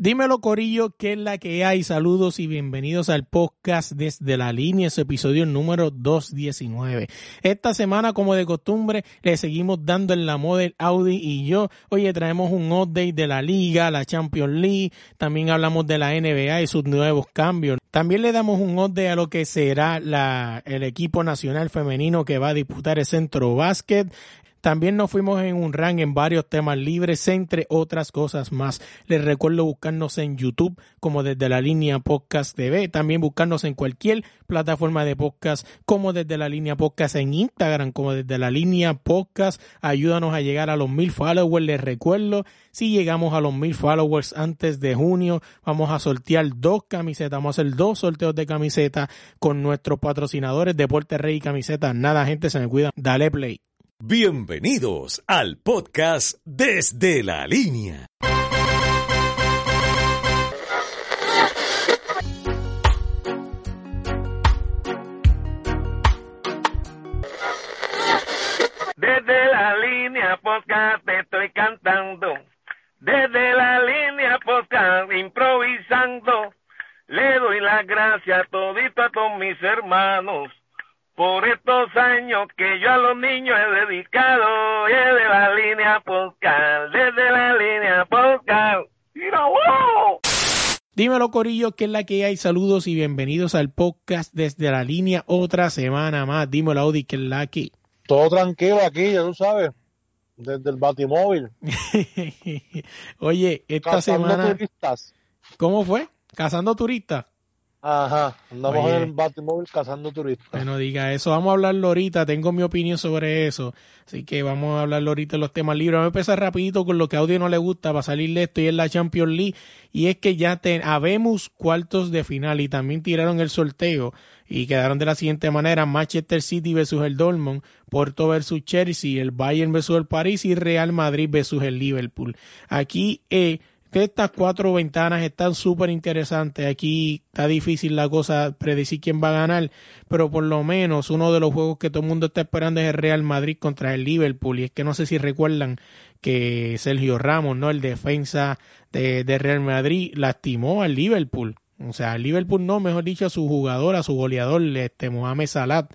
Dímelo Corillo, ¿qué es la que hay? Saludos y bienvenidos al podcast desde la línea, su episodio número 219. Esta semana, como de costumbre, le seguimos dando en la Model Audi y yo. Oye, traemos un update de la liga, la Champions League, también hablamos de la NBA y sus nuevos cambios. También le damos un update a lo que será la, el equipo nacional femenino que va a disputar el centro básquet. También nos fuimos en un rank en varios temas libres, entre otras cosas más. Les recuerdo buscarnos en YouTube como desde la línea Podcast TV. También buscarnos en cualquier plataforma de podcast como desde la línea Podcast en Instagram como desde la línea Podcast. Ayúdanos a llegar a los mil followers. Les recuerdo, si llegamos a los mil followers antes de junio, vamos a sortear dos camisetas. Vamos a hacer dos sorteos de camisetas con nuestros patrocinadores Deporte Rey y Camisetas. Nada, gente, se me cuida. Dale play. Bienvenidos al podcast Desde la Línea. Desde la línea podcast te estoy cantando. Desde la línea podcast improvisando. Le doy las gracias todito a todos mis hermanos por estos años que yo a los niños he dedicado. Desde la línea podcast, desde la línea podcast. ¡Mira, wow! Dímelo Corillo, que es la que hay. Saludos y bienvenidos al podcast desde la línea otra semana más. Dímelo Audi, que es la que. Todo tranquilo aquí, ya tú sabes, desde el batimóvil. Oye, esta Cazando semana, turistas. ¿cómo fue? Cazando turistas. Ajá, andamos Oye. en el batimóvil cazando turistas. No diga eso, vamos a hablarlo ahorita, tengo mi opinión sobre eso, así que vamos a hablarlo ahorita en los temas libres. Vamos a empezar rapidito con lo que a Audio no le gusta para salirle esto y es la Champions League, y es que ya ten, habemos cuartos de final y también tiraron el sorteo y quedaron de la siguiente manera, Manchester City versus el Dortmund, Porto versus Chelsea, el Bayern versus el París y Real Madrid versus el Liverpool. Aquí eh, que estas cuatro ventanas están súper interesantes. Aquí está difícil la cosa predecir quién va a ganar, pero por lo menos uno de los juegos que todo el mundo está esperando es el Real Madrid contra el Liverpool. Y es que no sé si recuerdan que Sergio Ramos, ¿no? El defensa de, Real Madrid, lastimó al Liverpool. O sea, el Liverpool no, mejor dicho, a su jugador, a su goleador, este Mohamed Salah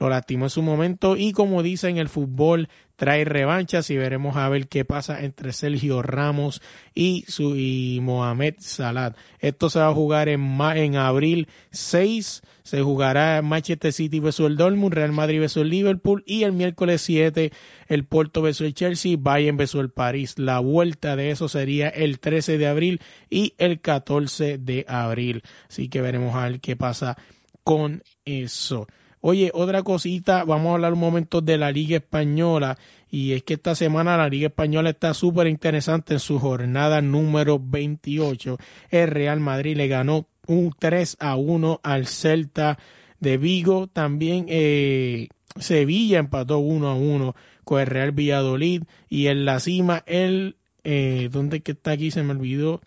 lo lastimó en su momento y como dicen el fútbol trae revanchas y veremos a ver qué pasa entre Sergio Ramos y su y Mohamed Salah. Esto se va a jugar en en abril 6, se jugará Manchester City versus el Dortmund, Real Madrid versus el Liverpool y el miércoles 7 el Porto versus el Chelsea, Bayern versus el París. La vuelta de eso sería el 13 de abril y el 14 de abril. Así que veremos a ver qué pasa con eso. Oye, otra cosita, vamos a hablar un momento de la Liga Española y es que esta semana la Liga Española está súper interesante en su jornada número 28. El Real Madrid le ganó un 3 a 1 al Celta de Vigo. También eh, Sevilla empató 1 a 1 con el Real Valladolid y en la cima el eh, ¿dónde es que está aquí? Se me olvidó.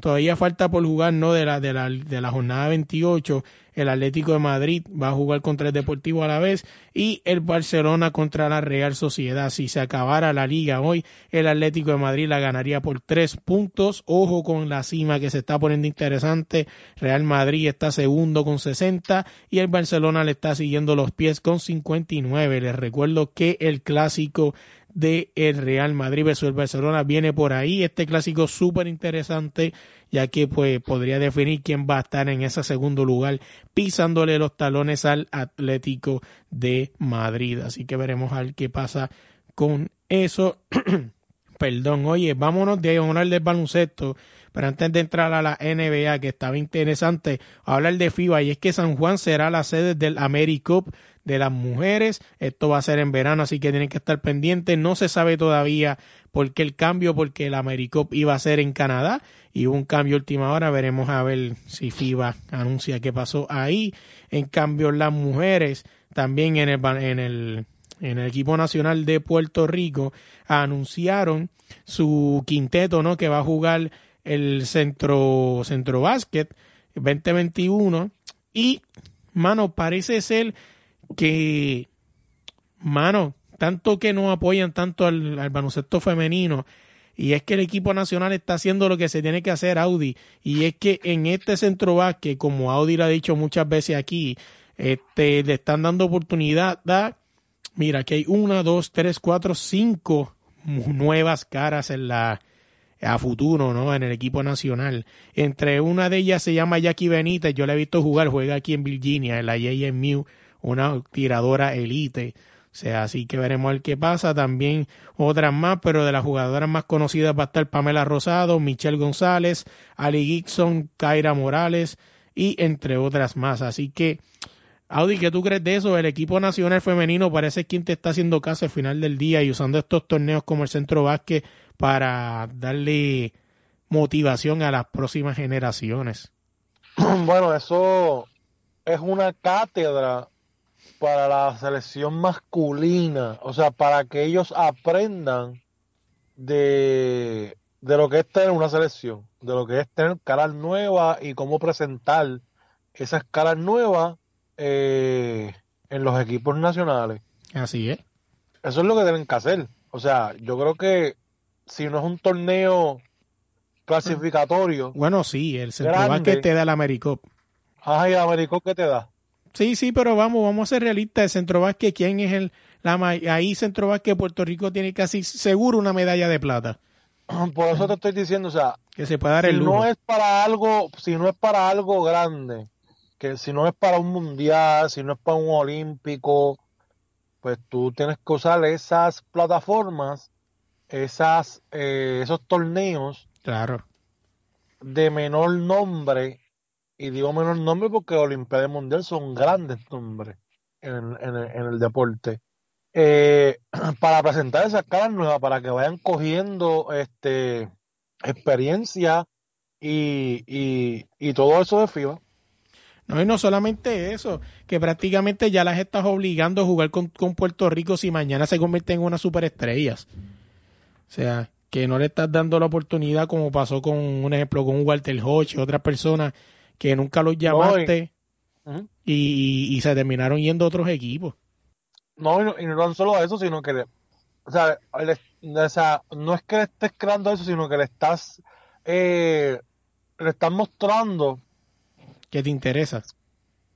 Todavía falta por jugar, ¿no? De la, de la, de la jornada 28. El Atlético de Madrid va a jugar contra el Deportivo a la vez y el Barcelona contra la Real Sociedad. Si se acabara la liga hoy, el Atlético de Madrid la ganaría por tres puntos. Ojo con la cima que se está poniendo interesante. Real Madrid está segundo con 60 y el Barcelona le está siguiendo los pies con 59. Les recuerdo que el clásico de el Real Madrid versus el Barcelona viene por ahí. Este clásico súper interesante, ya que pues podría definir quién va a estar en ese segundo lugar, pisándole los talones al Atlético de Madrid. Así que veremos a ver qué pasa con eso. Perdón, oye, vámonos de hablar del baloncesto, pero antes de entrar a la NBA, que estaba interesante, hablar de FIBA, y es que San Juan será la sede del AmeriCup de las mujeres. Esto va a ser en verano, así que tienen que estar pendientes. No se sabe todavía por qué el cambio, porque el AmeriCup iba a ser en Canadá y hubo un cambio última hora. Veremos a ver si FIBA anuncia qué pasó ahí. En cambio, las mujeres también en el, en el, en el equipo nacional de Puerto Rico anunciaron su quinteto, ¿no? Que va a jugar el centro, centro básquet 2021 y, mano, parece ser que, mano, tanto que no apoyan tanto al, al baloncesto femenino Y es que el equipo nacional está haciendo lo que se tiene que hacer, Audi. Y es que en este centro básquet, como Audi lo ha dicho muchas veces aquí, este, le están dando oportunidad. Da, mira, que hay una, dos, tres, cuatro, cinco nuevas caras en la a futuro, ¿no? En el equipo nacional. Entre una de ellas se llama Jackie Benítez, yo la he visto jugar, juega aquí en Virginia, en la JMU, una tiradora elite. O sea, así que veremos el que pasa. También otras más, pero de las jugadoras más conocidas va a estar Pamela Rosado, Michelle González, Ali Gibson, Kaira Morales y entre otras más. Así que, Audi, ¿qué tú crees de eso? El equipo nacional femenino parece quien te está haciendo caso al final del día y usando estos torneos como el Centro Básquet para darle motivación a las próximas generaciones. Bueno, eso es una cátedra para la selección masculina, o sea, para que ellos aprendan de, de lo que es tener una selección, de lo que es tener caras nuevas y cómo presentar esas caras nuevas eh, en los equipos nacionales. Así es. Eso es lo que deben que hacer. O sea, yo creo que si no es un torneo clasificatorio. Bueno, sí, el Centro que te da el Americop. Ajá, y el Americop que te da. Sí, sí, pero vamos, vamos a ser realistas. El Centro Básquet, ¿quién es el? La, ahí Centro Básquet Puerto Rico tiene casi seguro una medalla de plata. Por eso te estoy diciendo, o sea, que se puede dar el lujo. no es para algo, si no es para algo grande, que si no es para un mundial, si no es para un olímpico, pues tú tienes que usar esas plataformas esas, eh, esos torneos claro. de menor nombre, y digo menor nombre porque Olimpiadas Mundial son grandes nombres en, el, deporte, eh, para presentar esas caras nuevas, para que vayan cogiendo este experiencia y, y, y todo eso de FIBA. No, y no solamente eso, que prácticamente ya las estás obligando a jugar con, con Puerto Rico si mañana se convierten en unas superestrellas. O sea, que no le estás dando la oportunidad como pasó con un ejemplo con Walter Hodge y otras personas que nunca los llamaste y, se terminaron yendo a otros equipos. No, y no, solo eso, sino que, o, sea, no es que le estés creando eso, sino que le estás, eh, le estás mostrando que te interesa.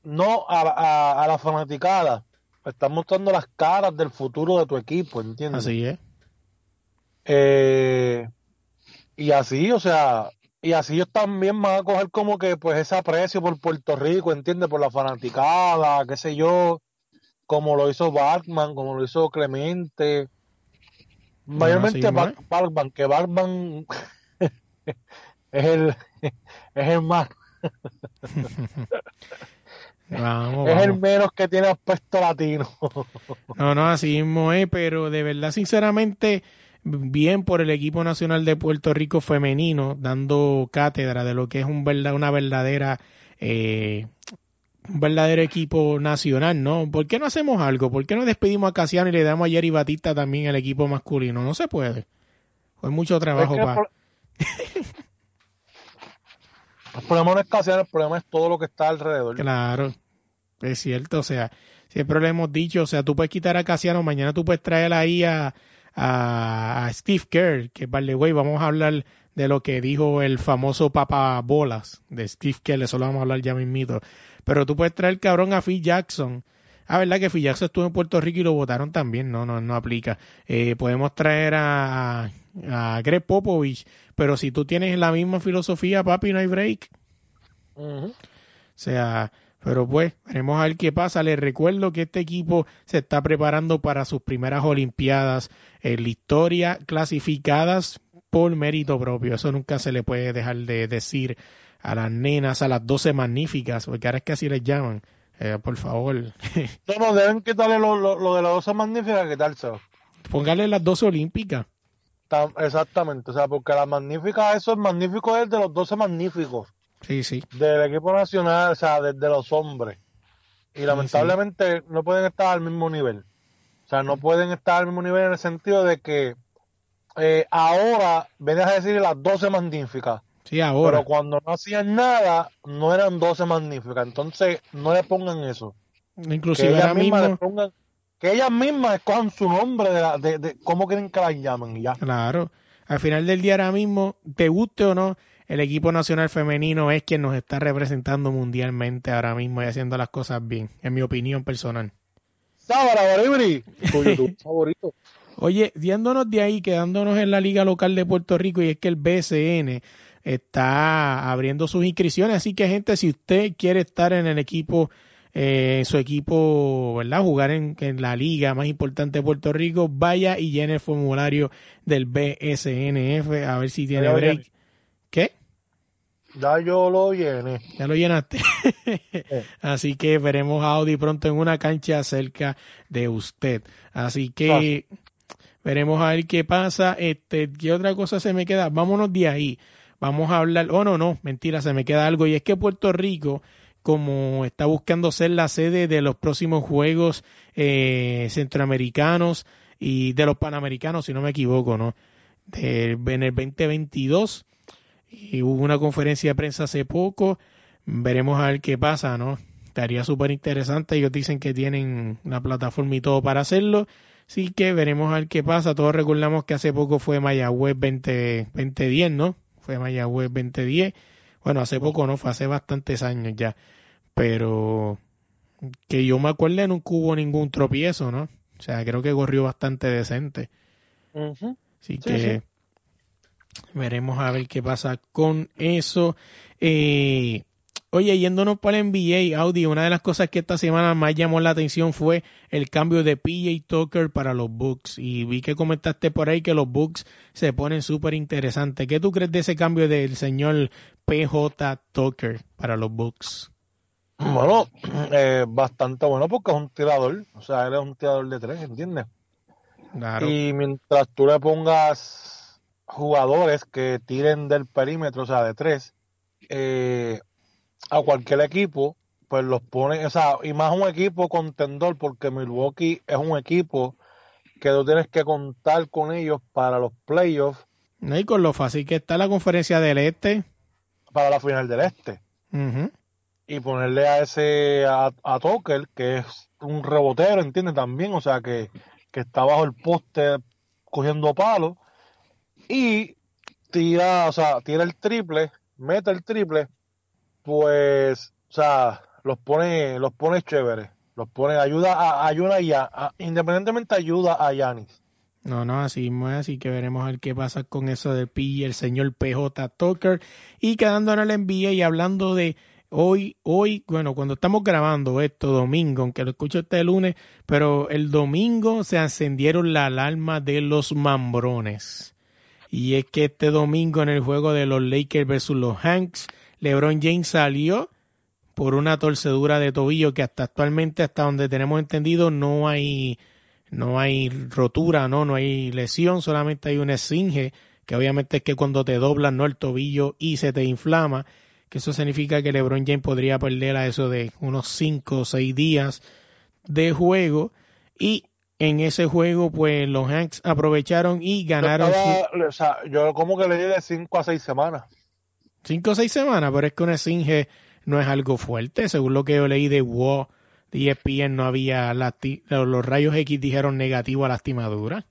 No a, a, a la fanaticada, le estás mostrando las caras del futuro de tu equipo, ¿entiendes? Así es. Eh, y así, o sea, y así ellos también van a coger como que pues ese aprecio por Puerto Rico, ¿entiendes? Por la fanaticada, qué sé yo, como lo hizo Batman, como lo hizo Clemente. Mayormente Batman, que Batman es el es el más es el menos que tiene aspecto latino. no, no, así mismo es, pero de verdad, sinceramente, bien por el equipo nacional de Puerto Rico femenino, dando cátedra de lo que es un verdad, una verdadera eh, un verdadero equipo nacional, ¿no? ¿Por qué no hacemos algo? ¿Por qué no despedimos a Casiano y le damos a Jerry Batista también al equipo masculino? No se puede. Fue mucho trabajo para... El problema no es Casiano, el problema es todo lo que está alrededor. Claro, es cierto, o sea, siempre lo hemos dicho, o sea, tú puedes quitar a Casiano, mañana tú puedes traer ahí a, a, Steve Kerr, que vale, güey, vamos a hablar de lo que dijo el famoso Papa Bolas de Steve Kerr, eso lo vamos a hablar ya mismito. Pero tú puedes traer cabrón a Phil Jackson. Ah, verdad que Phil Jackson estuvo en Puerto Rico y lo votaron también, no, no, no aplica. Eh, podemos traer a, a Greg Popovich, pero si tú tienes la misma filosofía, papi, no hay break. O sea, pero pues, veremos a ver qué pasa. Les recuerdo que este equipo se está preparando para sus primeras Olimpiadas en la historia, clasificadas por mérito propio. Eso nunca se le puede dejar de decir a las nenas, a las doce magníficas, porque ahora es que así les llaman. Eh, por favor. no, no, deben quitarle lo, lo, de las doce magníficas, quitárselo. Póngale las doce olímpicas. Exactamente, o sea, porque las magníficas, eso es magnífico es de los doce magníficos. Sí, sí. Del equipo nacional, o sea, de, los hombres. Y lamentablemente no pueden estar al mismo nivel. O sea, no pueden estar al mismo nivel en el sentido de que eh, ahora venías a decir las 12 magníficas. Sí, ahora. Pero cuando no hacían nada, no eran 12 magníficas. Entonces, no le pongan eso. Inclusive que ellas mismas que ellas mismas escojan su nombre de, de, cómo quieren que las llamen ya. Claro. al final del día ahora mismo, te guste o no, el equipo nacional femenino es quien nos está representando mundialmente ahora mismo y haciendo las cosas bien, en mi opinión personal. favorito. Oye, yéndonos de ahí, quedándonos en la liga local de Puerto Rico, y es que el BSN está abriendo sus inscripciones, así que gente, si usted quiere estar en el equipo eh, su equipo, ¿verdad? Jugar en, en, la liga más importante de Puerto Rico, vaya y llene el formulario del BSNF a ver si tiene break. ¿Qué? Ya yo lo llené. Ya lo llenaste. Así que veremos a Audi pronto en una cancha cerca de usted. Así que veremos a ver qué pasa. Este, ¿qué otra cosa se me queda? Vámonos de ahí. Vamos a hablar. Oh, no, no, mentira, se me queda algo. Y es que Puerto Rico, como está buscando ser la sede de los próximos Juegos eh, Centroamericanos y de los Panamericanos, si no me equivoco, ¿no? De, en el 2022 y hubo una conferencia de prensa hace poco. Veremos a ver qué pasa, ¿no? Estaría súper interesante. Ellos dicen que tienen una plataforma y todo para hacerlo. Así que veremos a ver qué pasa. Todos recordamos que hace poco fue Mayagüez 20, 2010, ¿no? Fue Mayagüez 2010. Bueno, hace poco no, fue hace bastantes años ya. Pero que yo me acuerde nunca hubo ningún tropiezo, ¿no? O sea, creo que corrió bastante decente. Así que Veremos a ver qué pasa con eso. Eh, oye, yéndonos para el NBA, Audi, una de las cosas que esta semana más llamó la atención fue el cambio de PJ Tucker para los Bucks. Y vi que comentaste por ahí que los Bucks se ponen súper interesantes. ¿Qué tú crees de ese cambio del señor PJ Tucker para los Bucks? Bueno, eh, bastante bueno porque es un tirador. O sea, él es un tirador de tres, ¿entiendes? Claro. Y mientras tú le pongas jugadores que tiren del perímetro, o sea, de tres, eh, a cualquier equipo, pues los pone, o sea, y más un equipo contendor, porque Milwaukee es un equipo que tú tienes que contar con ellos para los playoffs. No, y con lo fácil que está la conferencia del Este. Para la final del Este. Y ponerle a ese, a, a Tucker, que es un rebotero, ¿entiendes? También, o sea, que, que está bajo el poste cogiendo palos y tira, o sea, tira el triple, mete el triple, pues, o sea, los pone, los pone chévere, los pone, ayuda a, ayuda independientemente ayuda a Yanis. No, no, así es, así que veremos a ver qué pasa con eso de y el señor PJ Tucker. Y quedando en el NBA y hablando de hoy, hoy, bueno, cuando estamos grabando esto domingo, aunque lo escucho este lunes, pero el domingo se encendieron la alarma de los mambrones. Y es que este domingo en el juego de los Lakers versus los Hanks, LeBron James salió por una torcedura de tobillo que hasta actualmente, hasta donde tenemos entendido, no hay, no hay rotura, no, no hay lesión, solamente hay un esfinge, que obviamente es que cuando te doblas no el tobillo y se te inflama, que eso significa que LeBron James podría perder a eso de unos 5 o 6 días de juego. Y en ese juego, pues los Hanks aprovecharon y ganaron. Yo, o sea, yo como que le di de 5 a 6 semanas. 5 o 6 semanas, pero es que un Esfinge no es algo fuerte. Según lo que yo leí de WoW, de ESPN, no había. Los rayos X dijeron negativo a lastimadura.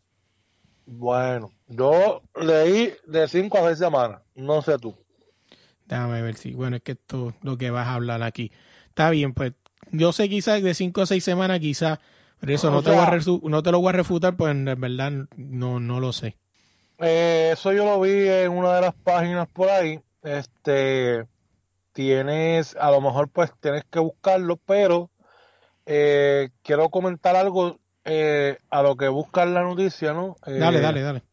Bueno, yo leí de 5 a 6 semanas. No sé tú. Déjame ver si. Bueno, es que esto lo que vas a hablar aquí. Está bien, pues. Yo sé quizás de 5 a 6 semanas, quizás pero eso no, te no te lo voy a refutar, pues en verdad no, no lo sé. Eh, eso yo lo vi en una de las páginas por ahí. Este, tienes, a lo mejor pues tienes que buscarlo, pero eh, quiero comentar algo eh, a lo que busca la noticia, ¿no? dale, dale, dale.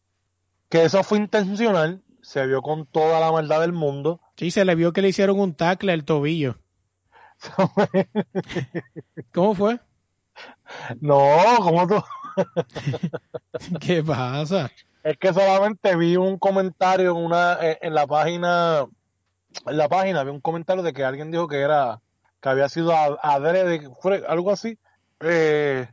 Que eso fue intencional, se vio con toda la maldad del mundo. Sí, se le vio que le hicieron un tackle al tobillo. ¿Cómo fue? No, ¿cómo tú? ¿Qué pasa? Es que solamente vi un comentario en una en la página en la página vi un comentario de que alguien dijo que era que había sido adrede, algo así. Eh,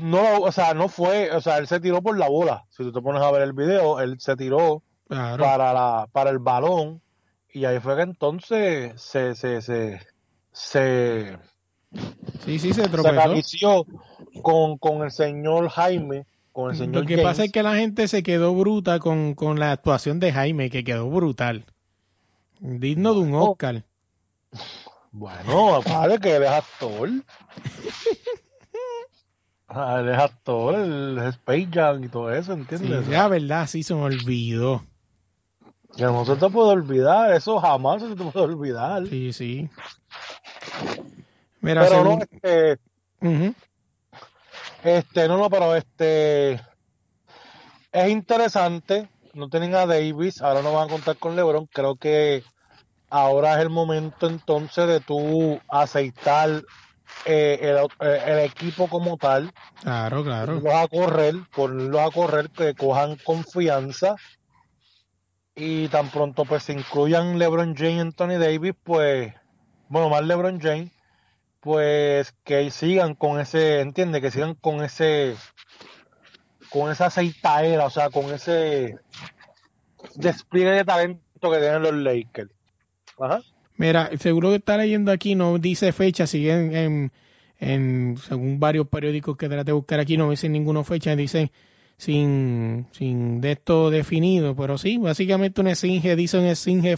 no, o sea, no fue, o sea, él se tiró por la bola. Si tú te pones a ver el video, él se tiró para la para el balón y ahí fue que entonces se se se, se Sí, sí, se tropezó. con, con el señor Jaime con el señor Lo que James. pasa es que la gente se quedó bruta con, con la actuación de Jaime, que quedó brutal. Digno de un. Oscar. Bueno, padre, que él es actor. Ah, él es actor, el Space Jam y todo eso, Sí, ¿entiendes? la verdad, sí se me olvidó. Que no se te puede olvidar, eso jamás se te puede olvidar. Sí, sí. Mira, pero según- no, este, este, no, no, pero este, es interesante, no tienen a Davis, ahora no van a contar con LeBron, creo que ahora es el momento entonces de tú aceitar eh, el, eh, el equipo como tal, Claro, claro. ponerlos a correr, ponerlos a correr, que cojan confianza y tan pronto pues se incluyan LeBron James y Anthony Davis, pues, bueno, más LeBron James, pues que sigan con ese, entiende, que sigan con ese, con esa aceitadera, o sea, con ese despliegue de talento que tienen los Lakers. Ajá. Mira, seguro que está leyendo aquí, no dice fecha, sigue en, en, según varios periódicos que traté de buscar aquí, no dicen ninguna fecha, dicen sin, sin de esto definido, pero sí, básicamente un esfinge, dice un esfinge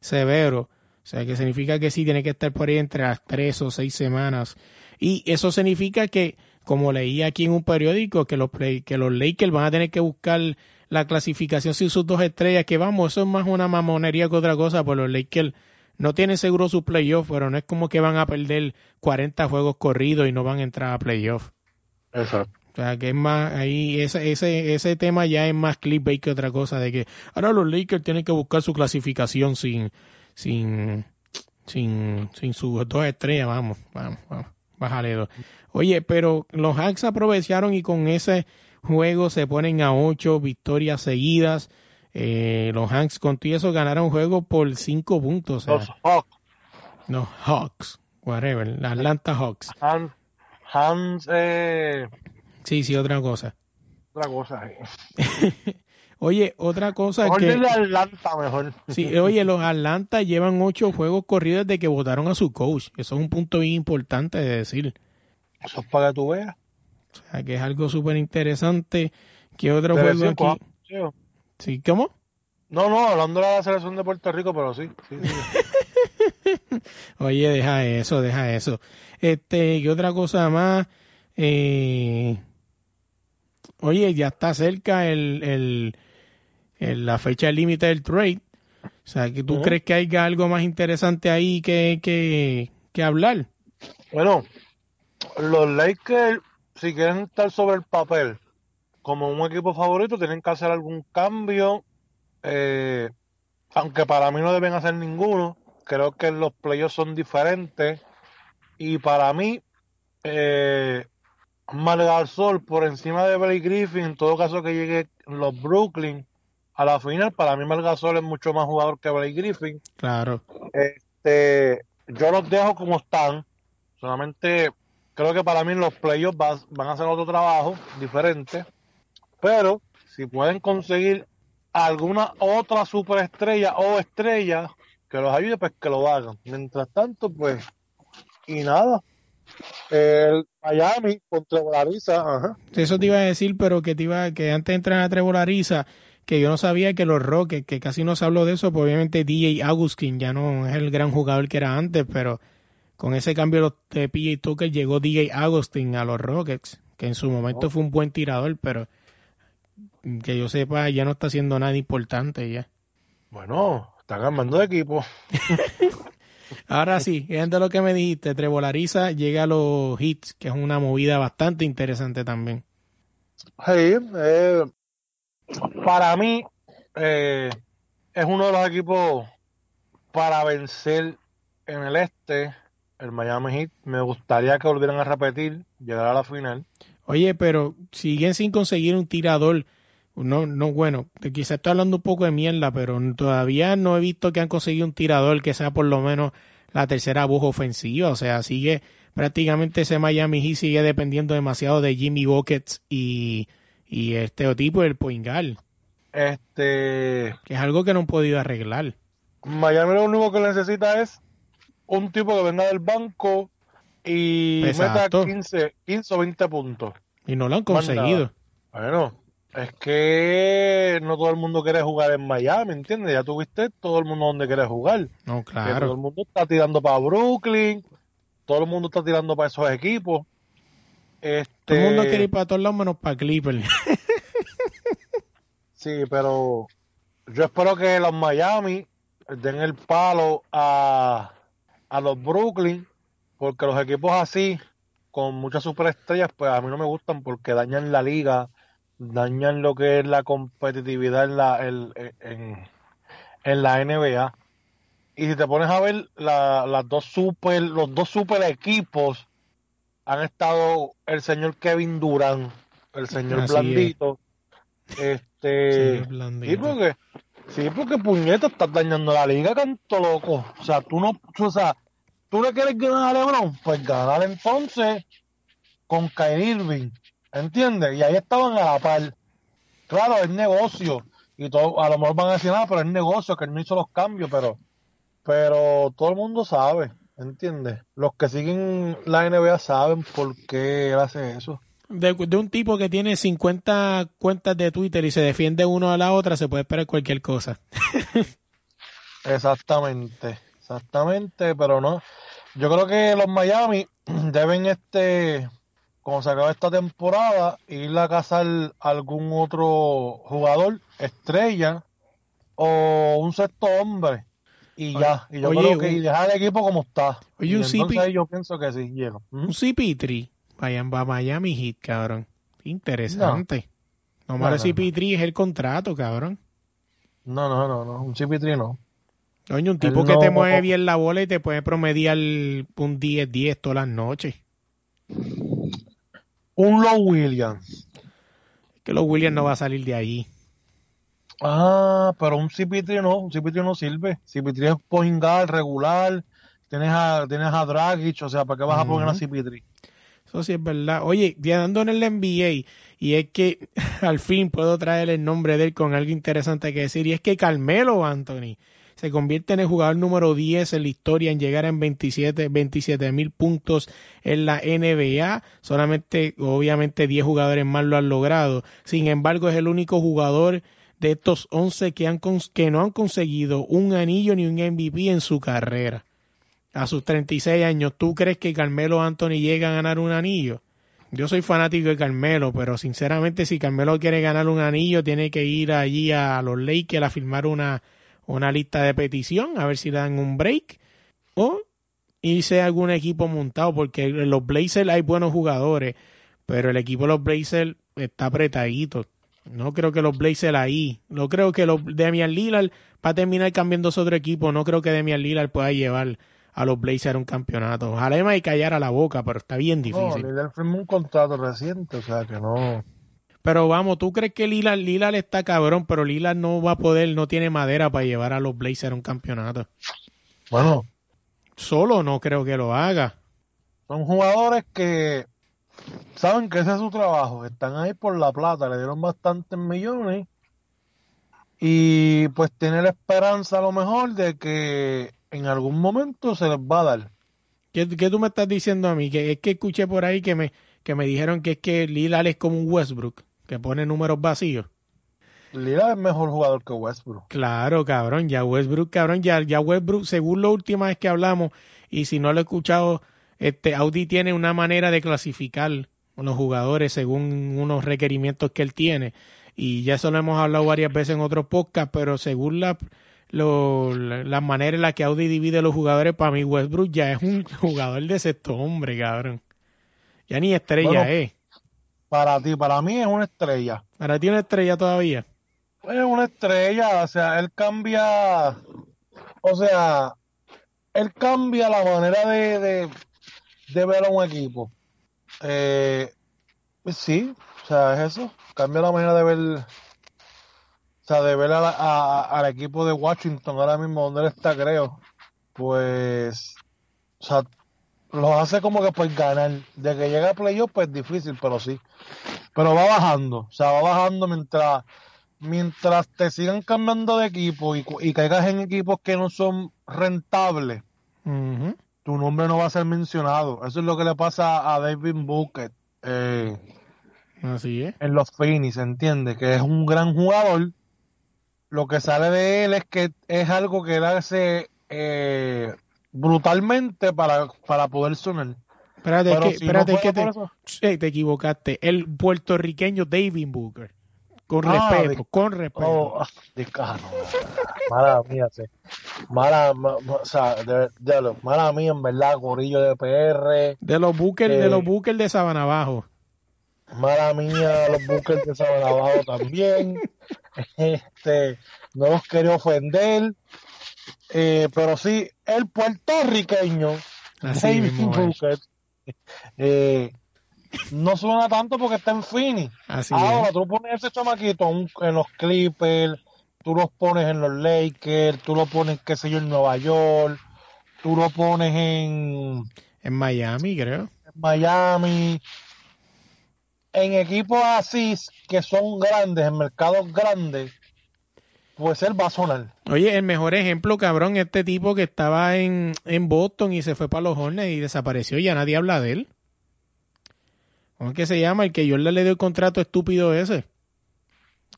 severo, o sea, que significa que sí tiene que estar por ahí entre las tres o seis semanas, y eso significa que, como leí aquí en un periódico, que los, play- que los Lakers van a tener que buscar la clasificación sin sus dos estrellas, que vamos, eso es más una mamonería que otra cosa, pues los Lakers no tienen seguro su playoff, pero no es como que van a perder 40 juegos corridos y no van a entrar a playoff. Exacto. O sea, que es más, ahí ese, ese, ese tema ya es más clickbait que otra cosa, de que ahora los Lakers tienen que buscar su clasificación sin, sin, sin, sin sus dos estrellas, vamos, vamos, vamos, bájale dos. Oye, pero los Hawks aprovecharon y con ese juego se ponen a ocho victorias seguidas. Eh, los Hawks con todo eso ganaron juego por cinco puntos. O sea, Los Hawks, los Hawks, whatever, la Atlanta Hawks. Hans, Hans, eh, Sí, sí, otra cosa. otra cosa. ahí. Oye, otra cosa que... dile Atlanta mejor. Sí, oye, los Atlanta llevan ocho juegos corridos desde que votaron a su coach. Eso es un punto bien importante de decir. Eso es para que tú veas. O sea, que es algo súper interesante. ¿Qué otro juego aquí? Sí, ¿cómo? No, no, hablando de la selección de Puerto Rico, pero sí. sí, sí. Oye, deja eso, deja eso. Este, ¿qué otra cosa más? Eh, oye, ya está cerca el, el, el- la fecha límite del trade. O sea, que tú crees que haya algo más interesante ahí que, que, que hablar. Bueno, los Lakers, si quieren estar sobre el papel como un equipo favorito, tienen que hacer algún cambio. eh, aunque para mí no deben hacer ninguno. Creo que los playoffs son diferentes. Y para mí, eh, Margasol por encima de Blake Griffin, en todo caso que llegue los Brooklyn a la final, para mí Margasol es mucho más jugador que Blake Griffin. Claro. Este, yo los dejo como están. Solamente creo que para mí los playoffs va- van a hacer otro trabajo diferente. Pero si pueden conseguir alguna otra superestrella o estrella que los ayude, pues que lo hagan. Mientras tanto, pues, y nada. El Miami contra Larissa, ajá. Eso te iba a decir, pero que te iba, que antes de entrar a Trevor Ariza, que yo no sabía que los Rockets, que casi no se habló de eso, pues obviamente DJ Agustín ya no es el gran jugador que era antes, pero con ese cambio de PJ Tucker llegó DJ Agustín a los Rockets, que en su momento Oh. fue un buen tirador, pero que yo sepa ya no está haciendo nada importante ya. Bueno, están armando de equipo. Ahora sí, es de lo que me dijiste, Trevor Ariza llega a los Hits, que es una movida bastante interesante también. Sí, eh, para mí eh, es uno de los equipos para vencer en el este, el Miami Heat. Me gustaría que volvieran a repetir, llegar a la final. Oye, pero siguen sin conseguir un tirador. No, no, bueno, quizás estoy hablando un poco de mierda, pero todavía no he visto que han conseguido un tirador que sea por lo menos la tercera voz ofensiva. O sea, sigue prácticamente ese Miami Heat sigue dependiendo demasiado de Jimmy Buckets y, y este tipo el Poingal, Este, que es algo que no han podido arreglar. Miami lo único que necesita es un tipo que venga del banco y Exacto. meta 15, 15 o 20 puntos. Y no lo han conseguido. Bueno, es que no todo el mundo quiere jugar en Miami, ¿entiendes? Ya tuviste todo el mundo donde quiere jugar. No, Que todo claro. el mundo está tirando para Brooklyn, todo el mundo está tirando para esos equipos. Este, Todo el mundo quiere ir para todos lados menos para Clippers. Sí, pero yo espero que los Miami den el palo a, a los Brooklyn, porque los equipos así, con muchas superestrellas, pues a mí no me gustan porque dañan la liga, dañan lo que es la competitividad en la, el- en, en la NBA. Y si te pones a ver, la- las dos super, los dos super equipos han estado el señor Kevin Durant, el señor Así es. Blandito, este, Señor Blandito. sí, porque, sí, porque puñeta, estás dañando la liga, canto loco. O sea, tú no, o sea, tú le quieres ganar a LeBron, pues ganar entonces con Kyrie Irving, ¿entiendes? Y ahí estaban a la par. Claro, es negocio. Y todo, a lo mejor van a decir nada, pero es negocio, que él no hizo los cambios, pero, pero todo el mundo sabe, ¿entiendes? Los que siguen la NBA saben por qué él hace eso. De, de un tipo que tiene 50 cuentas de Twitter y se defiende uno a la otra, se puede esperar cualquier cosa. Exactamente, exactamente, pero no. Yo creo que los Miami deben, este, cuando se acabe esta temporada, ir a cazar algún otro jugador, estrella, o un sexto hombre, y ya. Y yo Oye, creo que un- y dejar el equipo como está. Oye, Y un entonces CP yo pienso que sí, lleno. ¿Mm? Un CP3. Vayan va a Miami Heat, cabrón. Interesante. No, No, no, CP3 es el contrato, cabrón. No, no, no, no, un CP3 no. Coño, un tipo que te mueve bien la bola y te puede promediar un 10-10 todas las noches. Un Low Williams. Es que los Williams no va a salir de ahí. Ah, pero un CP3 no, un CP3 no sirve. CP3 es point guard regular, tienes a, tienes a Dragic, o sea, ¿para qué vas a poner a Ujú. CP3? Eso sí es verdad. Oye, ya dando en el NBA, y es que al fin puedo traer el nombre de él con algo interesante que decir, y es que Carmelo Anthony se convierte en el jugador número 10 en la historia en llegar en 27 27 mil puntos en la NBA. Solamente, obviamente, 10 jugadores más lo han logrado. Sin embargo, es el único jugador de estos 11 que, han, que no han conseguido un anillo ni un MVP en su carrera a sus 36 años, ¿tú crees que Carmelo Anthony llega a ganar un anillo? Yo soy fanático de Carmelo, pero sinceramente si Carmelo quiere ganar un anillo, tiene que ir allí a los Lakers a firmar una, una lista de petición, a ver si le dan un break, o irse a algún equipo montado, porque en los Blazers hay buenos jugadores, pero el equipo de los Blazers está apretadito. No creo que los Blazers ahí, no creo que los Damian Lillard va a terminar cambiándose a otro equipo, no creo que Damian Lillard pueda llevar a los Blazers a un campeonato. Ojalá me callara la boca, pero está bien No, difícil. Lillard firmó un contrato reciente, o sea que no. Pero vamos, ¿tú crees que Lillard, Lillard está cabrón, pero Lillard no va a poder, no tiene madera para llevar a los Blazers a un campeonato? Bueno, Solo no creo que lo haga. son jugadores que saben que ese es su trabajo, están ahí por la plata, le dieron bastantes millones y pues tiene la esperanza a lo mejor de que en algún momento se les va a dar. ¿Qué, qué tú me estás diciendo a mí? Que es que escuché por ahí que me, que me dijeron que es que Lillard es como un Westbrook, que pone números vacíos. Lillard es mejor jugador que Westbrook. Claro, cabrón, ya Westbrook, cabrón, ya, ya Westbrook, según la última vez que hablamos, y si no lo he escuchado, este Audi tiene una manera de clasificar los jugadores según unos requerimientos que él tiene. Y ya eso lo hemos hablado varias veces en otros podcasts, pero según la, lo, la, la manera en la que Audi divide los jugadores, para mí Westbrook ya es un jugador de sexto hombre, cabrón. Ya ni estrella Bueno, es. Para ti, para mí es una estrella. Para ti una estrella todavía. Es una estrella, o sea, él cambia, o sea, él cambia la manera de, de, de ver a un equipo. Eh, sí, o sea, es eso, cambia la manera de ver, o sea, de ver a a- al equipo de Washington ahora mismo donde él está, creo. Pues, o sea, los hace como que pues ganar. De que llega a playoff, pues difícil, pero sí. Pero va bajando, o sea, va bajando mientras mientras te sigan cambiando de equipo y, y caigas en equipos que no son rentables. Tu nombre no va a ser mencionado. Eso es lo que le pasa a David Booker. Eh, Así es. en los finis, ¿entiendes? Que es un gran jugador. Lo que sale de él es que es algo que él hace eh, brutalmente para, para poder sonar. Espérate, Pero que, si espérate, es que te, te equivocaste. El puertorriqueño David Booker. Con Ah, respeto, de- con respeto. Oh, ah, de. Mala mía, sí. Mala, ma- ma- o sea, de, de lo- mala mía, en verdad, gorillo de PR. De los Booker, de eh, los Booker de Sabana Abajo. Mala mía, los buques de Sabana Abajo también. Este, no los quería ofender. Eh, pero sí, el puertorriqueño, Así David. Booker, eh, no suena tanto porque está en Fini. Así Ahora es. tú pones ese chamaquito en, los Clippers, tú los pones en los Lakers, tú lo pones, qué sé yo, en Nueva York, tú lo pones en, En Miami, creo. en Miami, en equipos así que son grandes, en mercados grandes, pues él va a sonar. Oye, el mejor ejemplo, cabrón, este tipo que estaba en, en Boston y se fue para los Hornets y desapareció, ya nadie habla de él. ¿Cómo es que se llama? El que Jordan le dio el contrato estúpido ese.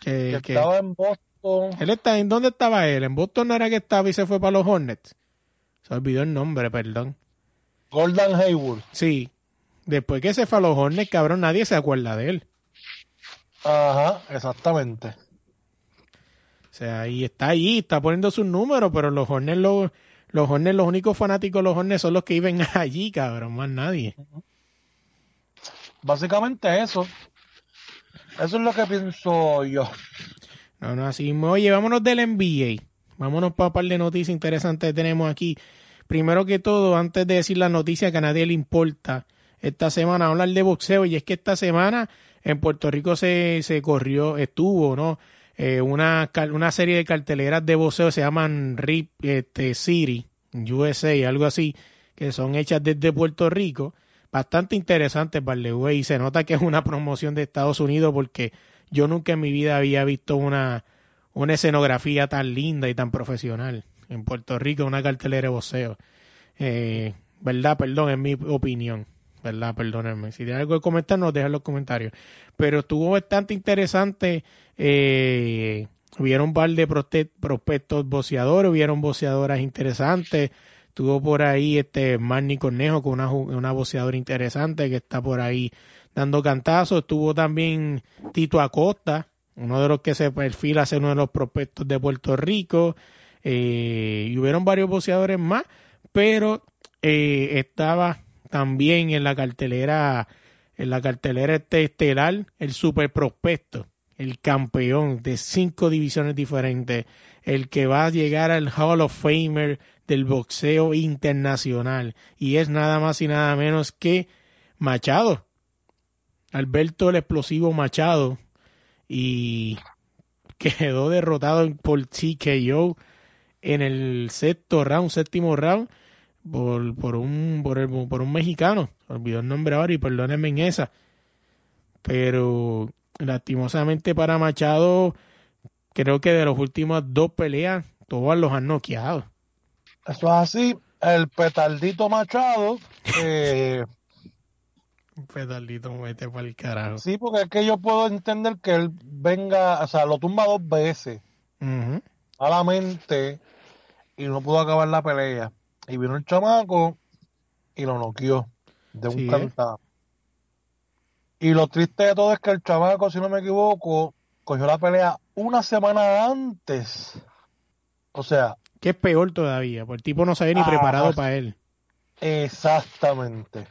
Que, Que que- estaba en Boston, Él está, ¿En dónde estaba él? ¿En Boston no era que estaba y se fue para los Hornets? Se olvidó el nombre, perdón. Gordon Hayward. Sí. Después que se fue a los Hornets, cabrón, nadie se acuerda de él. Ajá, exactamente. O sea, y está allí, está poniendo sus números, pero los Hornets, los, los Hornets, los únicos fanáticos de los Hornets son los que viven allí, cabrón, más nadie. Básicamente eso. Eso es lo que pienso yo. No, no, así. Oye, vámonos del NBA. Vámonos para un par de noticias interesantes que tenemos aquí. Primero que todo, antes de decir la noticia que a nadie le importa, esta semana hablar de boxeo y es que esta semana en Puerto Rico se, se corrió, estuvo, ¿no? Eh, una, una serie de carteleras de boxeo se llaman RIP este, City, USA, algo así, que son hechas desde Puerto Rico. Bastante interesantes, by the y se nota que es una promoción de Estados Unidos porque yo nunca en mi vida había visto una, una escenografía tan linda y tan profesional en Puerto Rico, una cartelera de boxeo. Eh, ¿Verdad? Perdón, en mi opinión. ¿Verdad? Perdónenme. Si tienen algo que comentar, nos dejan los comentarios. Pero estuvo bastante interesante. Eh, hubieron un par de prospectos boxeadores, hubieron boxeadoras interesantes. Estuvo por ahí este Manny Cornejo con una, una boxeadora interesante que está por ahí dando cantazos. Estuvo también Tito Acosta, uno de los que se perfila ser uno de los prospectos de Puerto Rico. Eh, y hubieron varios boxeadores más, pero eh, estaba también en la cartelera, en la cartelera este estelar, el super prospecto, el campeón de cinco divisiones diferentes, el que va a llegar al Hall of Famer del boxeo internacional, y es nada más y nada menos que Machado, Alberto el explosivo Machado, y quedó derrotado por TKO en el sexto round, séptimo round, por, un por, el- por un mexicano. Olvidó el nombre ahora y perdónenme en esa. Pero lastimosamente para Machado, creo que de las últimas dos peleas, todas los han noqueado. Eso es así. El petardito Machado, eh, Un pedalito mete para el carajo. sí, porque es que yo puedo entender que él venga, o sea, lo tumba dos veces, Ujú. malamente, y no pudo acabar la pelea. Y vino el chamaco y lo noqueó de un Sí, cantado. Y lo triste de todo es que el chamaco, si no me equivoco, cogió la pelea una semana antes. O sea, Que es peor todavía, porque el tipo no se había ni Ah, preparado para él. Exactamente.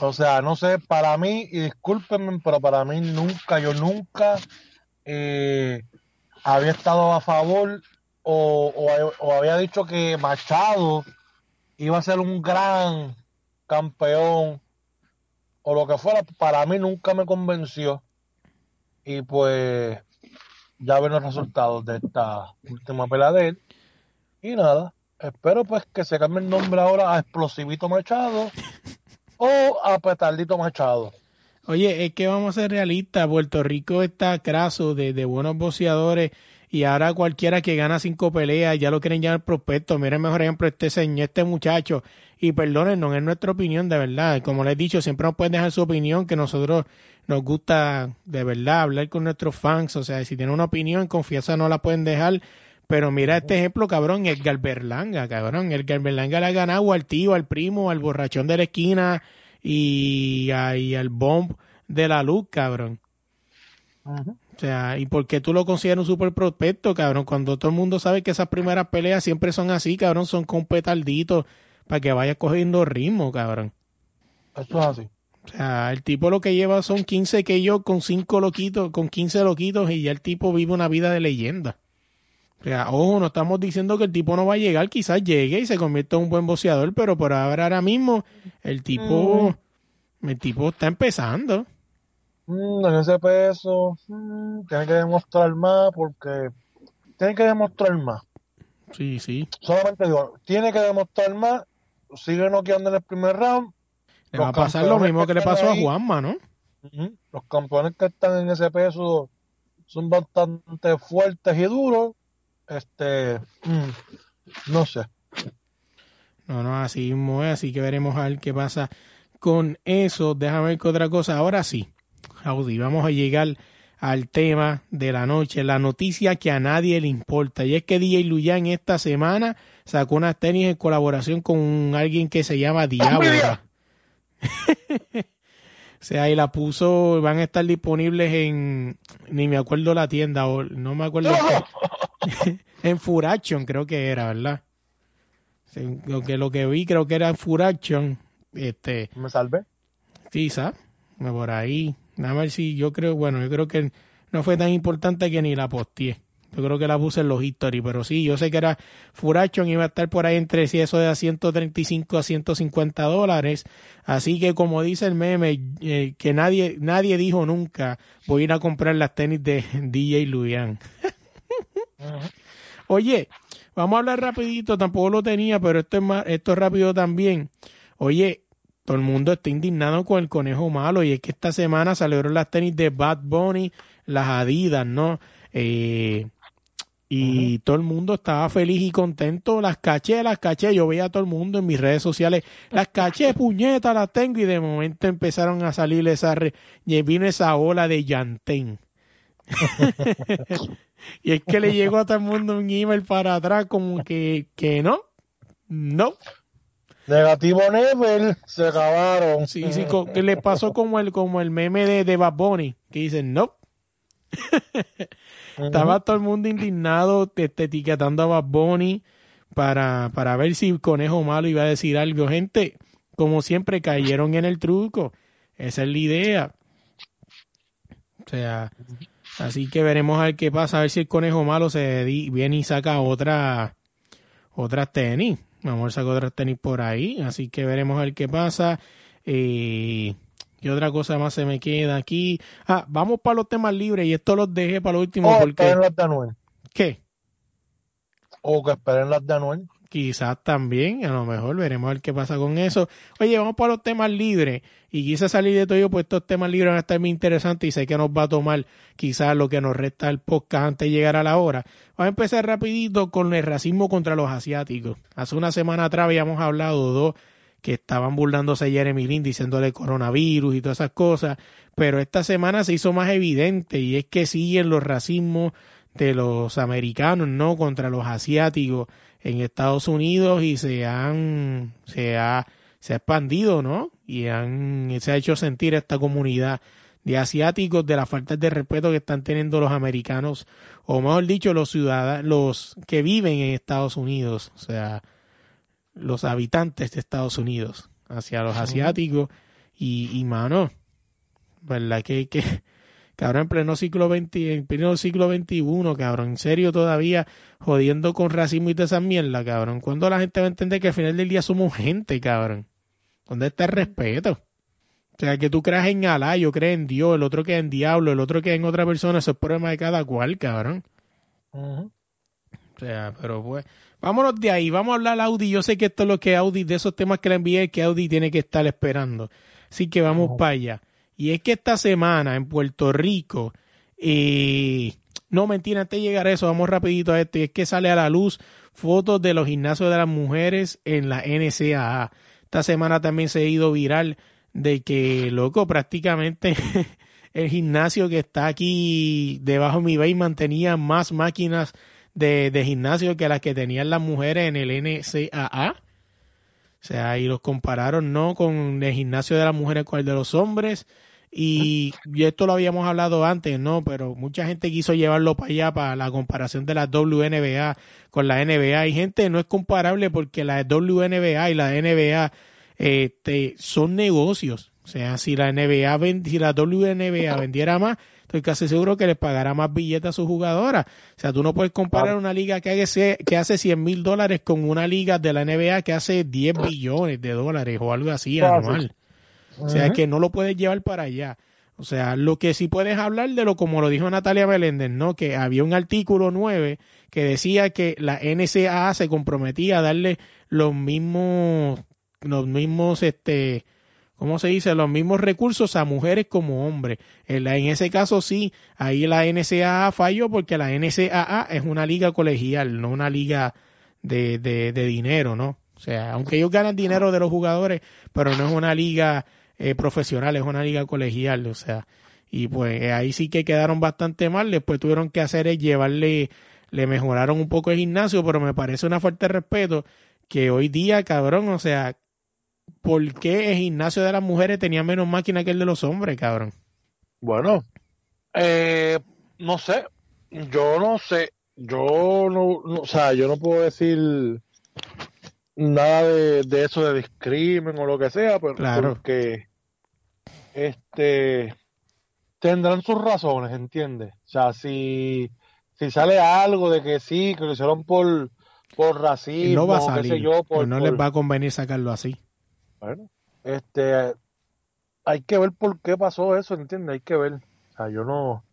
O sea, no sé, para mí, y discúlpenme, pero para mí nunca, yo nunca eh, había estado a favor o, o- o había dicho que Machado iba a ser un gran campeón o lo que fuera. Para mí nunca me convenció. Y pues ya ven los resultados de esta última pelea de él. Y nada, espero pues que se cambie el nombre ahora a Explosivito Machado o a Petardito Machado. Oye, es que vamos a ser realistas. Puerto Rico está craso de, de buenos boxeadores y ahora cualquiera que gana cinco peleas ya lo quieren llamar prospecto. Miren, mejor ejemplo, este señor, este muchacho. Y perdonen, no es nuestra opinión de verdad. Como les he dicho, siempre nos pueden dejar su opinión, que nosotros nos gusta de verdad hablar con nuestros fans. O sea, si tienen una opinión, confianza no la pueden dejar. Pero mira este ejemplo, cabrón, Edgar Berlanga, cabrón. Edgar Berlanga le ha ganado al tío, al primo, al borrachón de la esquina y, y al bomb de la luz, cabrón. O sea, ¿y por qué tú lo consideras un super prospecto, cabrón? Cuando todo el mundo sabe que esas primeras peleas siempre son así, cabrón, son con petarditos para que vayas cogiendo ritmo, cabrón. Eso es así. O sea, el tipo lo que lleva son 15 que yo con 5 loquitos, con 15 loquitos y ya el tipo vive una vida de leyenda. O sea, ojo, no estamos diciendo que el tipo no va a llegar, quizás llegue y se convierta en un buen boxeador, pero por ahora, ahora mismo el tipo, mm. el tipo está empezando. Mm, en ese peso mm, tiene que demostrar más porque tiene que demostrar más. Sí, sí. Solamente digo, tiene que demostrar más, sigue noqueando en el primer round. Le va a pasar lo mismo que, le pasó a Juanma, ¿no? Los campeones que están en ese peso son bastante fuertes y duros. Este, mm, no sé. No, no, así mismo es, así que veremos a ver qué pasa con eso. Déjame ver qué otra cosa. Ahora sí, Audi. Vamos a llegar al tema de la noche, la noticia que a nadie le importa. Y es que DJ Luyan esta semana sacó unas tenis en colaboración con alguien que se llama Diablo. o sea, ahí la puso, van a estar disponibles en, ni me acuerdo la tienda, o no me acuerdo. en Furaction creo que era, ¿verdad? Lo que, lo que vi creo que era en Furaction. Este, ¿Me salvé? Sí, ¿sabes? Por ahí, Nada más si yo creo, bueno, yo creo que no fue tan importante que ni la posteé. Yo creo que la puse en los history, pero sí, yo sé que era Furachon iba a estar por ahí entre si eso de 135 a 150 dólares. Así que como dice el meme, eh, que nadie, nadie dijo nunca, voy a ir a comprar las tenis de DJ Luian. Oye, vamos a hablar rapidito, tampoco lo tenía, pero esto es más, esto es rápido también. Oye, todo el mundo está indignado con el conejo malo y es que esta semana salieron las tenis de Bad Bunny, las Adidas, ¿no? Eh, y todo el mundo estaba feliz y contento. Las caché, las caché. Yo veía a todo el mundo en mis redes sociales. Las caché, puñetas, las tengo. Y de momento empezaron a salir esa. Re... Y vino esa ola de llantén. y es que le llegó a todo el mundo un email para atrás, como que, que no. No, Negativo Never, se acabaron. Sí, sí, que le pasó como el, como el meme de, de Bad Bunny, que dicen, no. Estaba todo el mundo indignado etiquetando a Bad Bunny para, para ver si el conejo malo iba a decir algo. Gente, como siempre, cayeron en el truco. Esa es la idea. O sea, así que veremos a ver qué pasa, a ver si el conejo malo se viene y saca otra, otra tenis. Vamos a sacar otras tenis por ahí, así que veremos a ver qué pasa. Eh, ¿Qué otra cosa más se me queda aquí? Ah, vamos para los temas libres y esto los dejé para lo último. O porque... las de Anuel. ¿Qué? O que esperen las de Anuel. Quizás también, a lo mejor veremos a ver qué pasa con eso. Oye, vamos para los temas libres. Y quise salir de todo, pues estos temas libres van a estar muy interesantes y sé que nos va a tomar quizás lo que nos resta el podcast antes de llegar a la hora. Vamos a empezar rapidito con el racismo contra los asiáticos. Hace una semana atrás habíamos hablado dos que estaban burlándose a Jeremy Lin diciéndole coronavirus y todas esas cosas, pero esta semana se hizo más evidente y es que siguen los racismos de los americanos, ¿no? Contra los asiáticos en Estados Unidos y se han, se ha, se ha expandido, ¿no? Y han, se ha hecho sentir esta comunidad de asiáticos de las faltas de respeto que están teniendo los americanos, o mejor dicho, los ciudadanos, los que viven en Estados Unidos, o sea, los habitantes de Estados Unidos hacia los asiáticos y, y mano, ¿verdad? Que, que, cabrón, en pleno siglo XX, en pleno siglo XXI, cabrón, en serio todavía jodiendo con racismo y toda esa mierda, cabrón. ¿Cuándo la gente va a entender que al final del día somos gente, cabrón? ¿Dónde está el respeto? O sea, que tú creas en Alá, yo creo en Dios, el otro que en diablo, el otro que en otra persona, eso es problema de cada cual, cabrón. O sea, pero pues, vámonos de ahí, vamos a hablar Audi. Yo sé que esto es lo que Audi, de esos temas que le envié, que Audi tiene que estar esperando. Así que vamos para allá. Y es que esta semana en Puerto Rico, eh, No, mentira, antes de llegar a eso, vamos rapidito a esto. Y es que sale a la luz fotos de los gimnasios de las mujeres en la NCAA. Esta semana también se ha ido viral de que, loco, prácticamente el gimnasio que está aquí debajo de mi basement tenía más máquinas de, de gimnasio que las que tenían las mujeres en el NCAA. Sea, y los compararon no con el gimnasio de las mujeres con el de los hombres. Y, y, esto lo habíamos hablado antes, ¿no? Pero mucha gente quiso llevarlo para allá, para la comparación de la WNBA con la NBA. Y gente, no es comparable porque la WNBA y la NBA este, son negocios. O sea, si la NBA, si la WNBA vendiera más, estoy casi seguro que les pagará más billetes a sus jugadoras. O sea, tú no puedes comparar una liga que hace, que hace 100 mil dólares con una liga de la NBA que hace 10 billones de dólares o algo así anual. O sea, que no lo puedes llevar para allá. O sea, lo que sí puedes hablar de lo como lo dijo Natalia Meléndez, ¿no? Que había un artículo 9 que decía que la NCAA se comprometía a darle los mismos, los mismos, este, ¿cómo se dice? Los mismos recursos a mujeres como hombres. En, ese caso sí, ahí la NCAA falló porque la NCAA es una liga colegial, no una liga de, de, dinero, ¿no? O sea, aunque ellos ganan dinero de los jugadores, pero no es una liga eh, profesional, es una liga colegial, o sea, y pues ahí sí que quedaron bastante mal, después tuvieron que hacer es llevarle, le mejoraron un poco el gimnasio, pero me parece una falta de respeto que hoy día, cabrón, o sea, ¿por qué el gimnasio de las mujeres tenía menos máquina que el de los hombres, cabrón? Bueno, eh, no sé, yo no sé, yo no, no, o sea, yo no puedo decir nada de, de, eso de discrimen o lo que sea, pero Claro. porque este tendrán sus razones, ¿entiendes? O sea, si, si sale algo de que sí, que lo hicieron por, por racismo, no va a qué sé yo, por, pues no por- les va a convenir sacarlo así. Bueno, este, hay que ver por qué pasó eso, ¿entiendes? Hay que ver. O sea, yo no,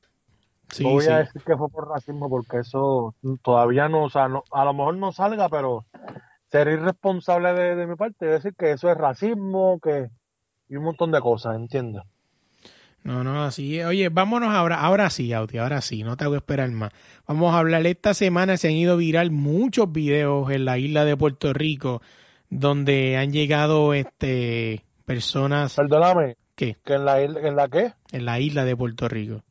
Sí, no voy sí. a decir que fue por racismo porque eso todavía no, o sea, no, a lo mejor no salga, pero ser irresponsable de, de mi parte, decir que eso es racismo, que y un montón de cosas, ¿entiendes? No, no, así es. Oye, vámonos ahora, ahora sí, Auti, ahora sí, no te hago esperar más. Vamos a hablar, esta semana se han ido viral muchos videos en la isla de Puerto Rico donde han llegado este personas Perdóname, ¿qué? que en la isla, en la qué? en la isla de Puerto Rico.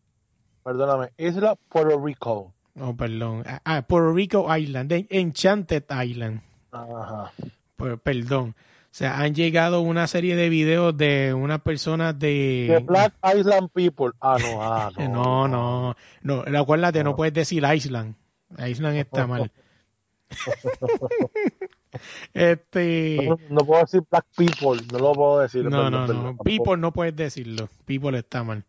Perdóname, Isla Puerto Rico. Oh, perdón. Ah, Ah, Puerto Rico Island, de Enchanted Island. Ajá. Per- perdón. O sea, han llegado una serie de videos de unas personas de... The Black Island People. Ah, no, ah, no. No, no, no. Acuérdate, no No. puedes decir Island. Island está mal. este. No, no puedo decir Black People, no lo puedo decir. No, no, no. People no puedes decirlo. People está mal.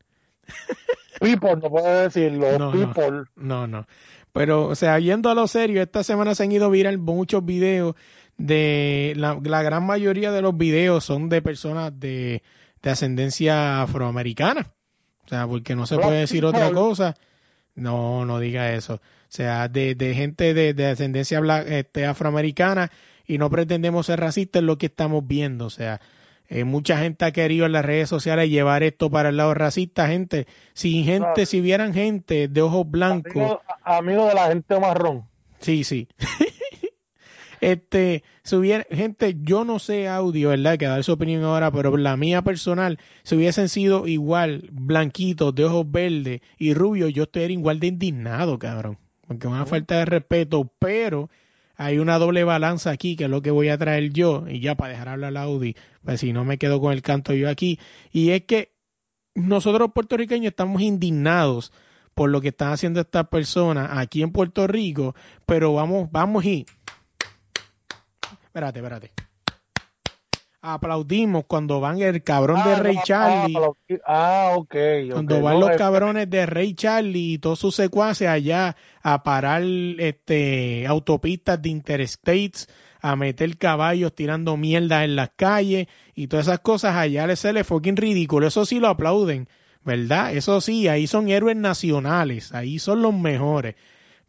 People, no puedo decirlo. No. People. No, no. Pero, o sea, yendo a lo serio, esta semana se han ido viral muchos videos de la, la gran mayoría de los videos son de personas de, de ascendencia afroamericana. O sea, porque no se Black puede decir otra cosa. No, no diga eso. O sea, de, de gente de, de ascendencia este, afroamericana y no pretendemos ser racistas es lo que estamos viendo. O sea, eh, mucha gente ha querido en las redes sociales llevar esto para el lado racista, gente. Si gente, Claro. si vieran gente de ojos blancos, Amigo, amigo de la gente marrón. Sí, sí. este, si hubiera, gente, yo no sé audio, ¿verdad? Que dar su opinión ahora, pero la mía personal, si hubiesen sido igual, blanquitos, de ojos verdes y rubios, yo estaría igual de indignado, cabrón. Porque es una falta de respeto, pero hay una doble balanza aquí, que es lo que voy a traer yo, y ya para dejar hablar a Audi, pues si no me quedo con el canto yo aquí, y es que nosotros puertorriqueños estamos indignados por lo que están haciendo estas personas aquí en Puerto Rico, pero vamos, vamos y espérate, espérate. Aplaudimos cuando van el cabrón de Ah, Ray no, Charlie, Ah, ah, ok. cuando van No, los cabrones de Ray Charlie y todos sus secuaces allá a parar este autopistas de interstates, a meter caballos tirando mierda en las calles y todas esas cosas allá les se le fucking ridículo. Eso sí lo aplauden, ¿verdad? Eso sí, ahí son héroes nacionales, ahí son los mejores.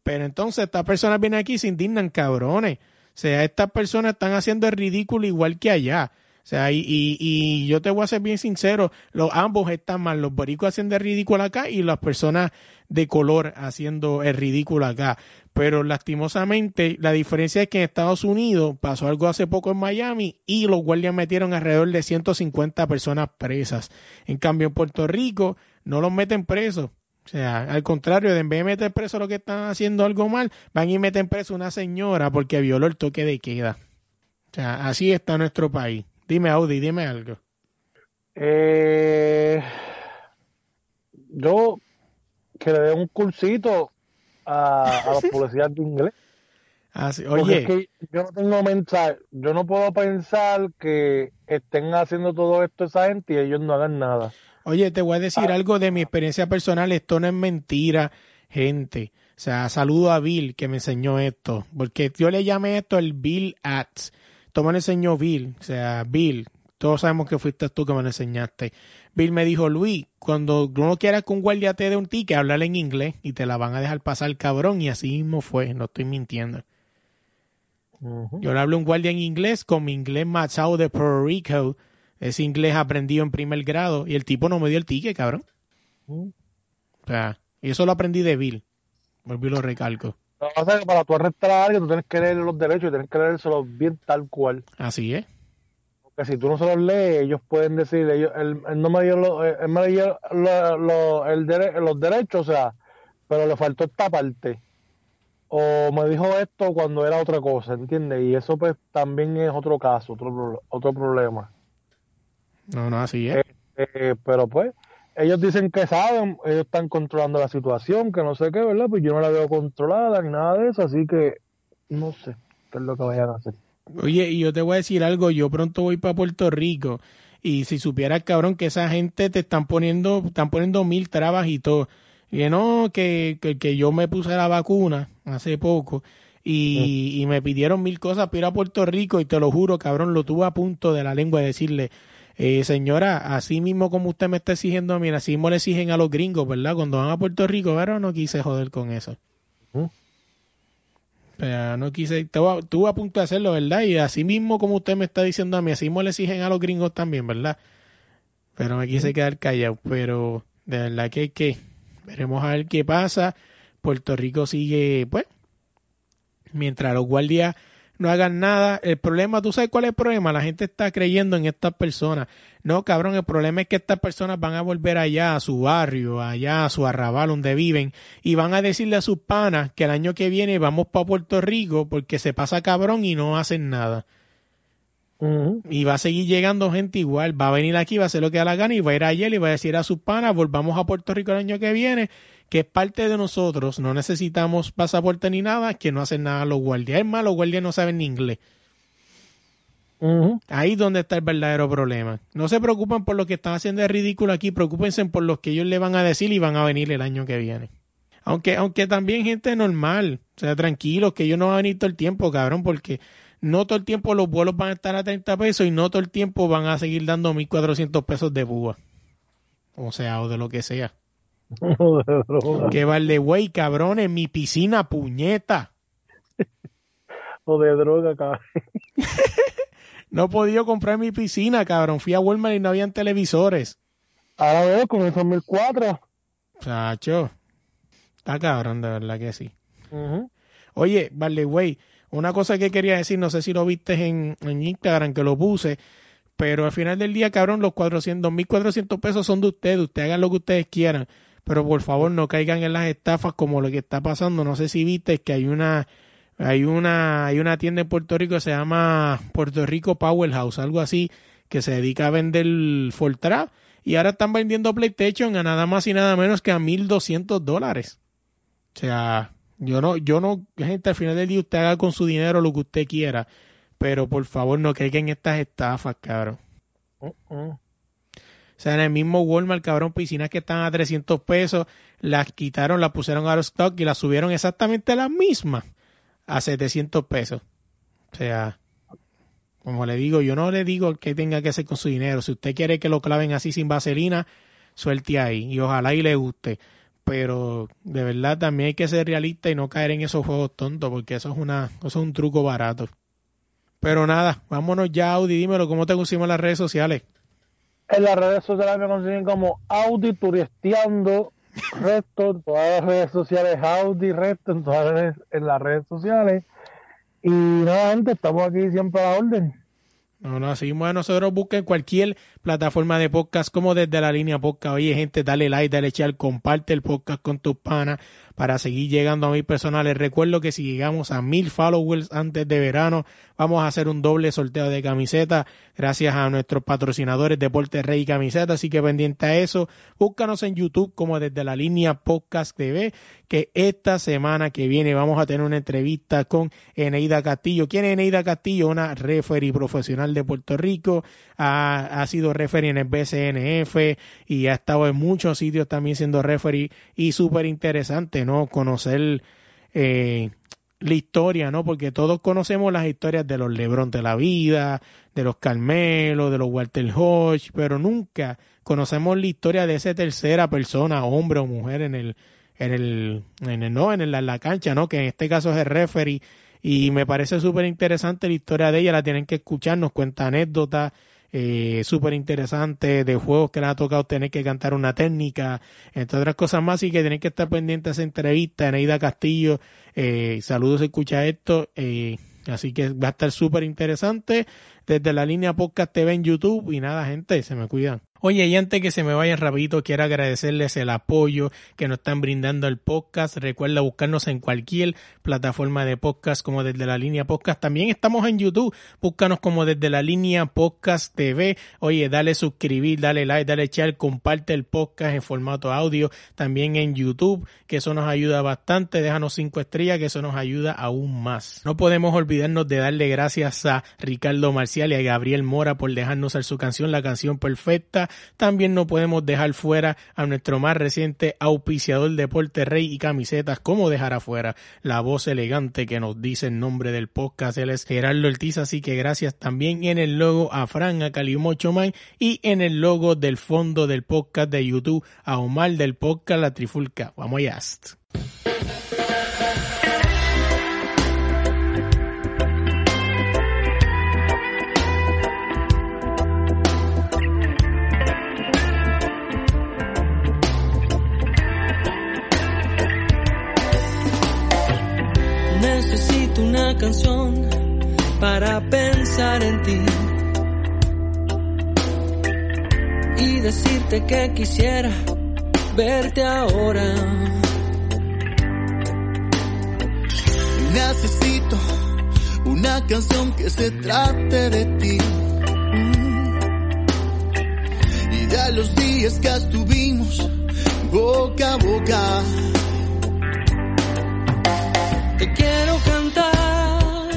Pero entonces estas personas vienen aquí y se indignan cabrones. O sea, estas personas están haciendo el ridículo igual que allá. Sea, y, y, yo te voy a ser bien sincero, los ambos están mal, los boricos haciendo el ridículo acá y las personas de color haciendo el ridículo acá. Pero lastimosamente la diferencia es que en Estados Unidos pasó algo hace poco en Miami y los guardias metieron alrededor de 150 personas presas. En cambio en Puerto Rico no los meten presos. O sea, al contrario, en vez de meter preso lo que están haciendo algo mal, van y meten preso una señora porque violó el toque de queda. O sea, así está nuestro país. Dime, Audi, dime algo. Eh, yo que le dé un cursito a, a los policías de inglés. Porque oye, es que yo no tengo mensaje, yo no puedo pensar que estén haciendo todo esto esa gente y ellos no hagan nada. oye, te voy a decir algo de mi experiencia personal. Esto no es mentira, gente. O sea, saludo a Bill que me enseñó esto. Porque yo le llamé esto el Bill Ads. Esto me lo enseñó Bill. O sea, Bill, todos sabemos que fuiste tú que me lo enseñaste. Bill me dijo, Luis, cuando uno quiera que un guardia te dé un ticket, háblale en inglés y te la van a dejar pasar cabrón. Y así mismo fue, no estoy mintiendo. Yo le hablo a un guardia en inglés con mi inglés machado de Puerto Rico. Ese inglés aprendido en primer grado. Y el tipo no me dio el ticket, cabrón. O sea, y eso lo aprendí de Bill. Volví y lo recalco. Lo que pasa es que para tú arrestar a alguien, tú tienes que leer los derechos y tienes que leérselos bien tal cual. Así es. Porque si tú no se los lees, ellos pueden decir, ellos, él, él no me dio, lo- eh, él me dio lo- lo- el dere- los derechos, o sea, pero le faltó esta parte. O me dijo esto cuando era otra cosa, ¿entiendes? Y eso pues también es otro caso, otro, otro problema. No, no, así es. Eh, pero pues, ellos dicen que saben, ellos están controlando la situación, que no sé qué, ¿verdad? Pues yo no la veo controlada ni nada de eso, así que no sé qué es lo que vayan a hacer. Oye, y yo te voy a decir algo, yo pronto voy para Puerto Rico y si supieras, cabrón, que esa gente te están poniendo, están poniendo mil trabas y todo. Y no, que, que, que yo me puse la vacuna hace poco y, y me pidieron mil cosas para ir a Puerto Rico y te lo juro, cabrón, lo tuve a punto de la lengua de decirle, eh, señora, así mismo como usted me está exigiendo a mí, así mismo le exigen a los gringos, ¿verdad? Cuando van a Puerto Rico, pero no quise joder con eso. Pero no quise, estuve, estuve a punto de hacerlo, ¿verdad? Y así mismo como usted me está diciendo a mí, así mismo le exigen a los gringos también, ¿verdad? Pero me quise quedar callado, pero de verdad que que veremos a ver qué pasa. Puerto Rico sigue, pues, mientras los guardias no hagan nada. El problema, ¿tú sabes cuál es el problema? La gente está creyendo en estas personas. No, cabrón, el problema es que estas personas van a volver allá a su barrio, allá a su arrabal donde viven, y van a decirle a sus panas que el año que viene vamos para Puerto Rico porque se pasa cabrón y no hacen nada. Y va a seguir llegando gente igual. Va a venir aquí, va a hacer lo que da la gana y va a ir ayer y va a decir a sus panas, volvamos a Puerto Rico el año que viene, que es parte de nosotros. No necesitamos pasaporte ni nada, que no hacen nada los guardias. Es más, los guardias no saben ni inglés. Ahí es donde está el verdadero problema. No se preocupen por lo que están haciendo de ridículo aquí, preocúpense por lo que ellos le van a decir y van a venir el año que viene. Aunque, aunque también gente normal, o sea, tranquilos, que ellos no van a venir todo el tiempo, cabrón, porque no todo el tiempo los vuelos van a estar a 30 pesos y no todo el tiempo van a seguir dando 1.400 pesos de búa. O sea, o de lo que sea. Que vale, güey, cabrón, en mi piscina, puñeta. o de droga, cabrón. No he podido comprar mi piscina, cabrón. Fui a Walmart y no habían televisores. Ahora veo con el 2004. Chacho. Está cabrón, de verdad que sí. Ujú. Oye, vale, güey, una cosa que quería decir, no sé si lo viste en, en Instagram, que lo puse, pero al final del día, cabrón, los 400, 2.400 pesos son de ustedes, ustedes hagan lo que ustedes quieran, pero por favor no caigan en las estafas como lo que está pasando, no sé si viste que hay una, hay una, hay una tienda en Puerto Rico que se llama Puerto Rico Powerhouse, algo así, que se dedica a vender Fortran, y ahora están vendiendo PlayStation a nada más y nada menos que a 1.200 dólares. O sea, yo no, yo no, gente, al final del día usted haga con su dinero lo que usted quiera, pero por favor no caigan en estas estafas, cabrón. Ujú. O sea, en el mismo Walmart, cabrón, piscinas que están a 300 pesos, las quitaron, las pusieron out of stock y las subieron exactamente las mismas a 700 pesos. O sea, como le digo, yo no le digo que tenga que hacer con su dinero. Si usted quiere que lo claven así sin vaselina, suelte ahí y ojalá y le guste. Pero de verdad también hay que ser realista y no caer en esos juegos tontos porque eso es una, eso es un truco barato. Pero nada, vámonos ya, Audi. Dímelo, ¿cómo te pusimos las redes sociales? En las redes sociales me consiguen como Audi Turisteando Resto, en todas las redes sociales, Audi Resto, en todas las redes, en las redes sociales. Y nada, gente, estamos aquí siempre a la orden. No, no, así bueno, nosotros busquen cualquier plataforma de podcast como desde la línea podcast. Oye, gente, dale like, dale share, comparte el podcast con tus panas para seguir llegando a mil personas. Les recuerdo que si llegamos a mil followers antes de verano, vamos a hacer un doble sorteo de camisetas gracias a nuestros patrocinadores Deporte Rey y Camiseta. Así que pendiente a eso, búscanos en YouTube como desde la línea Podcast TV, que esta semana que viene vamos a tener una entrevista con Eneida Castillo. ¿Quién es Eneida Castillo? Una referee profesional de Puerto Rico. Ha, ha sido referee en el BCNF y ha estado en muchos sitios también siendo referee y súper interesante, ¿no? Conocer eh, la historia, ¿no? Porque todos conocemos las historias de los Lebron de la vida, de los Carmelo, de los Walter Hodge, pero nunca conocemos la historia de esa tercera persona, hombre o mujer en el, en el, en el, no, en en la cancha, ¿no? Que en este caso es el referee. Y me parece súper interesante la historia de ella, la tienen que escuchar, nos cuenta anécdotas, eh, súper interesante de juegos que le ha tocado tener que cantar una técnica, entre otras cosas más, y que tienen que estar pendientes a esa entrevista. Eneida Castillo, eh, saludos, escucha esto. Eh, así que va a estar súper interesante desde la línea Podcast TV en YouTube. Y nada, gente, se me cuidan. Oye, y antes que se me vayan rapidito, quiero agradecerles el apoyo que nos están brindando el podcast. Recuerda buscarnos en cualquier plataforma de podcast como desde la línea podcast. También estamos en YouTube. Búscanos como desde la línea podcast TV. Oye, dale suscribir, dale like, dale share, comparte el podcast en formato audio. También en YouTube, que eso nos ayuda bastante. Déjanos cinco estrellas, que eso nos ayuda aún más. No podemos olvidarnos de darle gracias a Ricardo Marcial y a Gabriel Mora por dejarnos hacer su canción, la canción perfecta. También no podemos dejar fuera a nuestro más reciente auspiciador Deporte Rey y camisetas, como dejar afuera la voz elegante que nos dice el nombre del podcast, él es Gerardo Ortiz, así que gracias también en el logo a Fran, a y en el logo del fondo del podcast de YouTube a Omar del podcast La Trifulca. Vamos allá. Necesito una canción para pensar en ti y decirte que quisiera verte ahora. Necesito una canción que se trate de ti y de los días que estuvimos boca a boca. Quiero cantar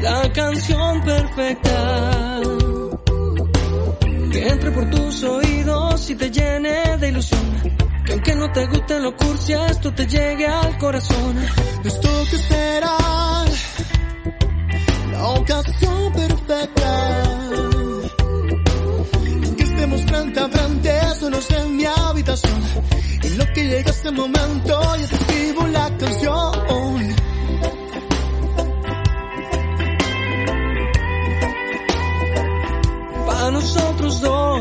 la canción perfecta. Que entre por tus oídos y te llene de ilusión. Que aunque no te guste lo cursi, esto te llegue al corazón. Nos toca esperar la ocasión perfecta. Que estemos frente a frente, solos en mi habitación. Lo que llega ese momento, yo te escribo la canción. Para nosotros dos.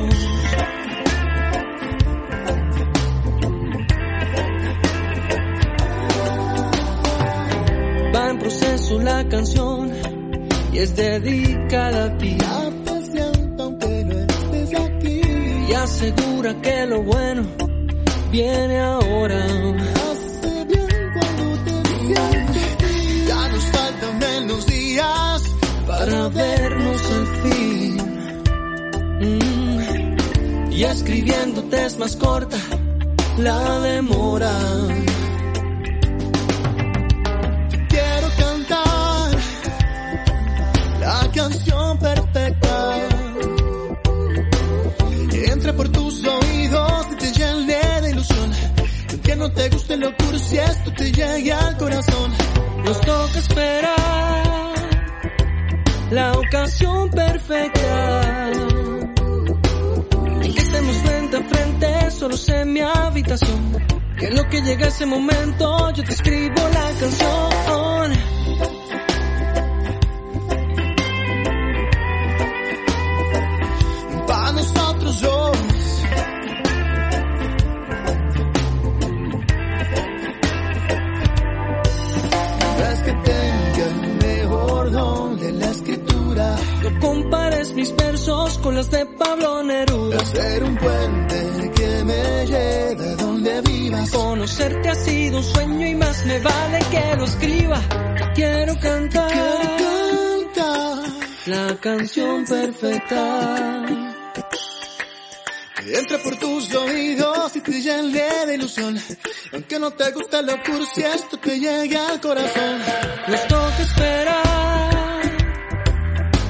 Va en proceso la canción y es dedicada a ti. Siento aunque no estés aquí. Y asegura que lo bueno viene ahora. Hace bien cuando te así. Ya nos faltan menos días para vernos al fin. Mm, Y escribiéndote es más corta la demora. No te guste lo cursi, esto te llegue al corazón. Nos toca esperar la ocasión perfecta. Que estemos frente a frente, solos en mi habitación. Que en lo que llega ese momento, yo te escribo la canción. Con las de Pablo Neruda. Hacer un puente que me lleve donde vivas. Conocerte ha sido un sueño y más me vale que lo escriba. Quiero cantar. Quiero cantar la canción perfecta. Que entre por tus oídos y te llene de ilusión. Aunque no te guste lo cursi, esto te llega al corazón. Nos toca esperar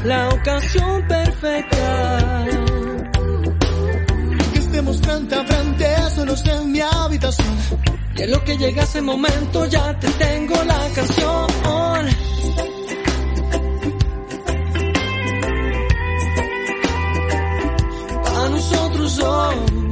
la ocasión perfecta. Que estemos frente a frente, solos en mi habitación. Y en lo que llega ese momento ya te tengo la canción. Para nosotros dos.